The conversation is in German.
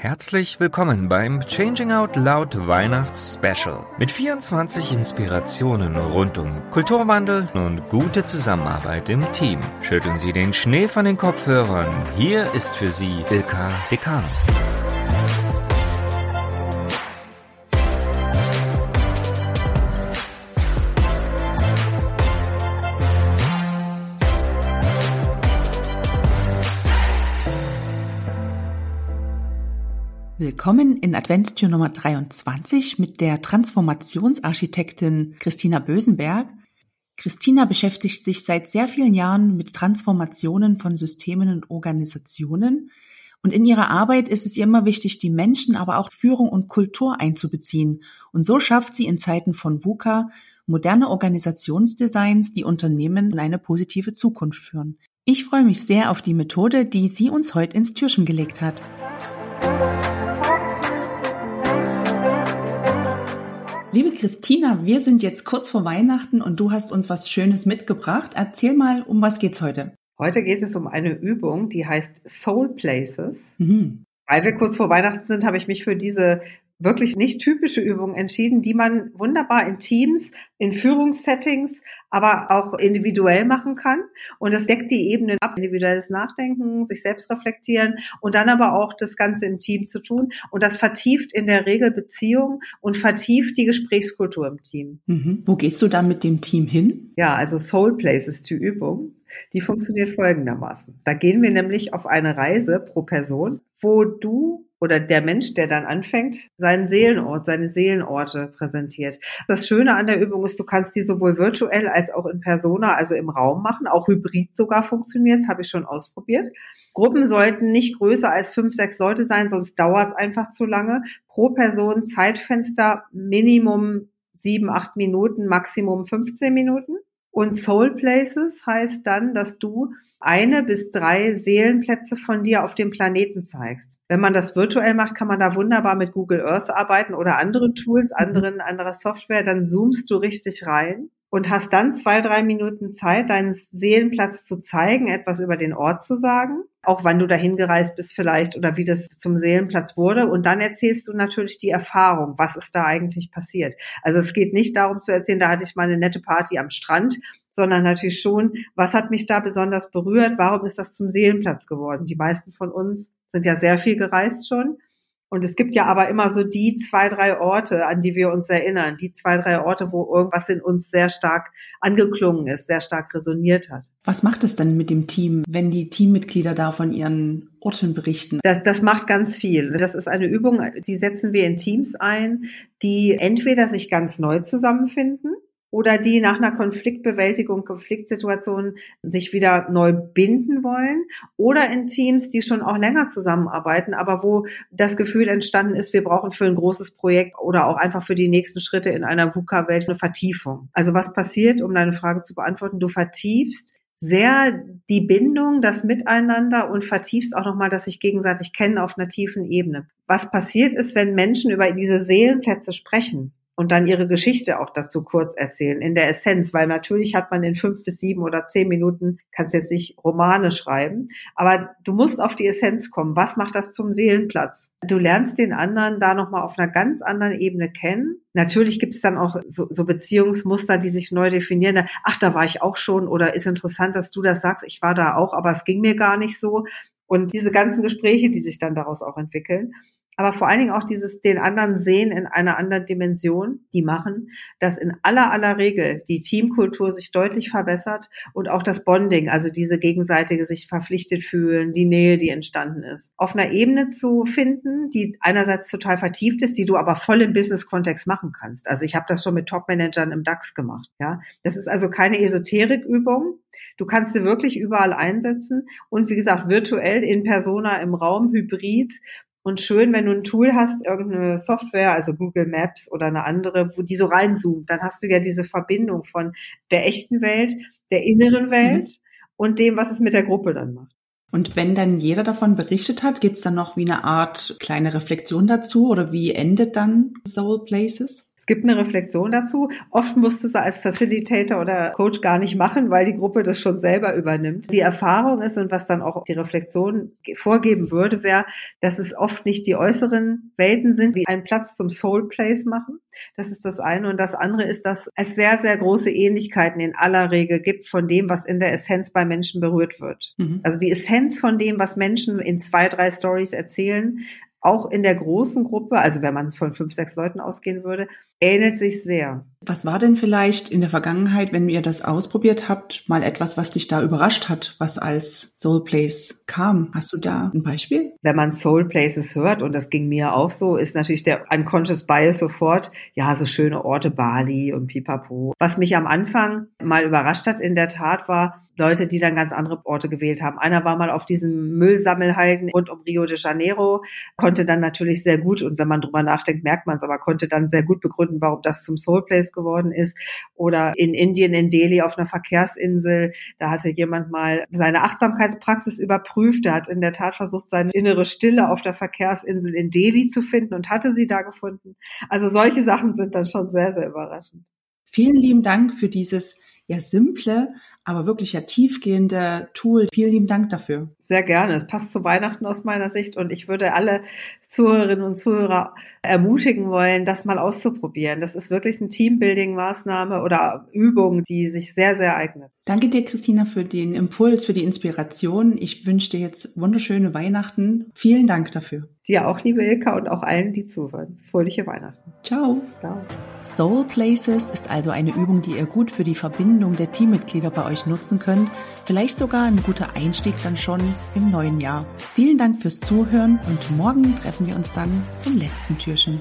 Herzlich willkommen beim Changing Out Loud Weihnachts Special mit 24 Inspirationen rund um Kulturwandel und gute Zusammenarbeit im Team. Schütteln Sie den Schnee von den Kopfhörern. Hier ist für Sie Ilka Dekan. Willkommen in Adventstür Nummer 23 mit der Transformationsarchitektin Christina Bösenberg. Christina beschäftigt sich seit sehr vielen Jahren mit Transformationen von Systemen und Organisationen. Und in ihrer Arbeit ist es ihr immer wichtig, die Menschen, aber auch Führung und Kultur einzubeziehen. Und so schafft sie in Zeiten von VUCA moderne Organisationsdesigns, die Unternehmen in eine positive Zukunft führen. Ich freue mich sehr auf die Methode, die sie uns heute ins Türchen gelegt hat. Liebe Christina, wir sind jetzt kurz vor Weihnachten und du hast uns was Schönes mitgebracht. Erzähl mal, um was geht's heute? Heute geht es um eine Übung, die heißt Soul Places. Mhm. Weil wir kurz vor Weihnachten sind, habe ich mich für diese wirklich nicht typische Übungen entschieden, die man wunderbar in Teams, in Führungssettings, aber auch individuell machen kann. Und das deckt die Ebenen ab, individuelles Nachdenken, sich selbst reflektieren und dann aber auch das Ganze im Team zu tun. Und das vertieft in der Regel Beziehungen und vertieft die Gesprächskultur im Team. Mhm. Wo gehst du da mit dem Team hin? Ja, also Soul Place ist die Übung. Die funktioniert folgendermaßen. Da gehen wir nämlich auf eine Reise pro Person, wo du oder der Mensch, der dann anfängt, seinen Seelenort, seine Seelenorte präsentiert. Das Schöne an der Übung ist, du kannst die sowohl virtuell als auch in Persona, also im Raum machen. Auch hybrid sogar funktioniert, das habe ich schon ausprobiert. Gruppen sollten nicht größer als fünf, sechs Leute sein, sonst dauert es einfach zu lange. Pro Person Zeitfenster Minimum sieben, acht Minuten, Maximum 15 Minuten. Und Soul Places heißt dann, dass du eine bis drei Seelenplätze von dir auf dem Planeten zeigst. Wenn man das virtuell macht, kann man da wunderbar mit Google Earth arbeiten oder anderen Tools, mhm. anderen, anderer Software. Dann zoomst du richtig rein und hast dann zwei, drei Minuten Zeit, deinen Seelenplatz zu zeigen, etwas über den Ort zu sagen, auch wann du dahin gereist bist vielleicht oder wie das zum Seelenplatz wurde. Und dann erzählst du natürlich die Erfahrung, was ist da eigentlich passiert. Also es geht nicht darum zu erzählen, da hatte ich mal eine nette Party am Strand, sondern natürlich schon, was hat mich da besonders berührt, warum ist das zum Seelenplatz geworden. Die meisten von uns sind ja sehr viel gereist schon und es gibt ja aber immer so die zwei, drei Orte, an die wir uns erinnern, die zwei, drei Orte, wo irgendwas in uns sehr stark angeklungen ist, sehr stark resoniert hat. Was macht es denn mit dem Team, wenn die Teammitglieder da von ihren Orten berichten? Das, das macht ganz viel. Das ist eine Übung, die setzen wir in Teams ein, die entweder sich ganz neu zusammenfinden, oder die nach einer Konfliktbewältigung, Konfliktsituation sich wieder neu binden wollen oder in Teams, die schon auch länger zusammenarbeiten, aber wo das Gefühl entstanden ist, wir brauchen für ein großes Projekt oder auch einfach für die nächsten Schritte in einer VUCA-Welt eine Vertiefung. Also was passiert, um deine Frage zu beantworten? Du vertiefst sehr die Bindung, das Miteinander und vertiefst auch nochmal, dass sich gegenseitig kennen auf einer tiefen Ebene. Was passiert ist, wenn Menschen über diese Seelenplätze sprechen? Und dann ihre Geschichte auch dazu kurz erzählen, in der Essenz, weil natürlich hat man in fünf bis sieben oder zehn Minuten, kannst jetzt nicht Romane schreiben, aber du musst auf die Essenz kommen. Was macht das zum Seelenplatz? Du lernst den anderen da nochmal auf einer ganz anderen Ebene kennen. Natürlich gibt es dann auch so, so Beziehungsmuster, die sich neu definieren. Ach, da war ich auch schon oder ist interessant, dass du das sagst. Ich war da auch, aber es ging mir gar nicht so. Und diese ganzen Gespräche, die sich dann daraus auch entwickeln aber vor allen Dingen auch dieses den anderen sehen in einer anderen Dimension, die machen, dass in aller aller Regel die Teamkultur sich deutlich verbessert und auch das Bonding, also diese gegenseitige sich verpflichtet fühlen, die Nähe, die entstanden ist, auf einer Ebene zu finden, die einerseits total vertieft ist, die du aber voll im Business-Kontext machen kannst. Also ich habe das schon mit Top-Managern im DAX gemacht. Ja, das ist also keine Esoterikübung, Du kannst sie wirklich überall einsetzen und wie gesagt, virtuell in Persona im Raum, hybrid und schön, wenn du ein Tool hast, irgendeine Software, also Google Maps oder eine andere, wo die so reinzoomt, dann hast du ja diese Verbindung von der echten Welt, der inneren mhm. Welt mhm. und dem, was es mit der Gruppe dann macht. Und wenn dann jeder davon berichtet hat, gibt es dann noch wie eine Art kleine Reflexion dazu oder wie endet dann Soul Places? Es gibt eine Reflexion dazu. Oft musste sie als Facilitator oder Coach gar nicht machen, weil die Gruppe das schon selber übernimmt. Die Erfahrung ist und was dann auch die Reflexion vorgeben würde, wäre, dass es oft nicht die äußeren Welten sind, die einen Platz zum Soul Place machen. Das ist das eine. Und das andere ist, dass es sehr, sehr große Ähnlichkeiten in aller Regel gibt von dem, was in der Essenz bei Menschen berührt wird. Mhm. Also die Essenz von dem, was Menschen in zwei, drei Stories erzählen, auch in der großen Gruppe, also wenn man von fünf, sechs Leuten ausgehen würde, ähnelt sich sehr. Was war denn vielleicht in der Vergangenheit, wenn ihr das ausprobiert habt, mal etwas, was dich da überrascht hat, was als Soul Place kam? Hast du da ein Beispiel? Wenn man Soul Places hört, und das ging mir auch so, ist natürlich der Unconscious Bias sofort, ja, so schöne Orte Bali und Pipapo. Was mich am Anfang mal überrascht hat, in der Tat, war, Leute, die dann ganz andere Orte gewählt haben. Einer war mal auf diesem Müllsammelhalden rund um Rio de Janeiro, konnte dann natürlich sehr gut, und wenn man drüber nachdenkt, merkt man es, aber konnte dann sehr gut begründen, warum das zum Soul Place geworden ist. Oder in Indien, in Delhi auf einer Verkehrsinsel, da hatte jemand mal seine Achtsamkeitspraxis überprüft. Der hat in der Tat versucht, seine innere Stille auf der Verkehrsinsel in Delhi zu finden und hatte sie da gefunden. Also solche Sachen sind dann schon sehr, sehr überraschend. Vielen lieben Dank für dieses ja simple, aber wirklich ja tiefgehende Tool. Vielen lieben Dank dafür. Sehr gerne. Es passt zu Weihnachten aus meiner Sicht und ich würde alle Zuhörerinnen und Zuhörer ermutigen wollen, das mal auszuprobieren. Das ist wirklich eine Teambuilding-Maßnahme oder Übung, die sich sehr, sehr eignet. Danke dir, Christina, für den Impuls, für die Inspiration. Ich wünsche dir jetzt wunderschöne Weihnachten. Vielen Dank dafür. Dir auch, liebe Ilka, und auch allen, die zuhören. Fröhliche Weihnachten. Ciao. Ciao. Soul Places ist also eine Übung, die ihr gut für die Verbindung der Teammitglieder bei euch nutzen könnt. Vielleicht sogar ein guter Einstieg dann schon im neuen Jahr. Vielen Dank fürs Zuhören und morgen treffen wir uns dann zum letzten Türchen.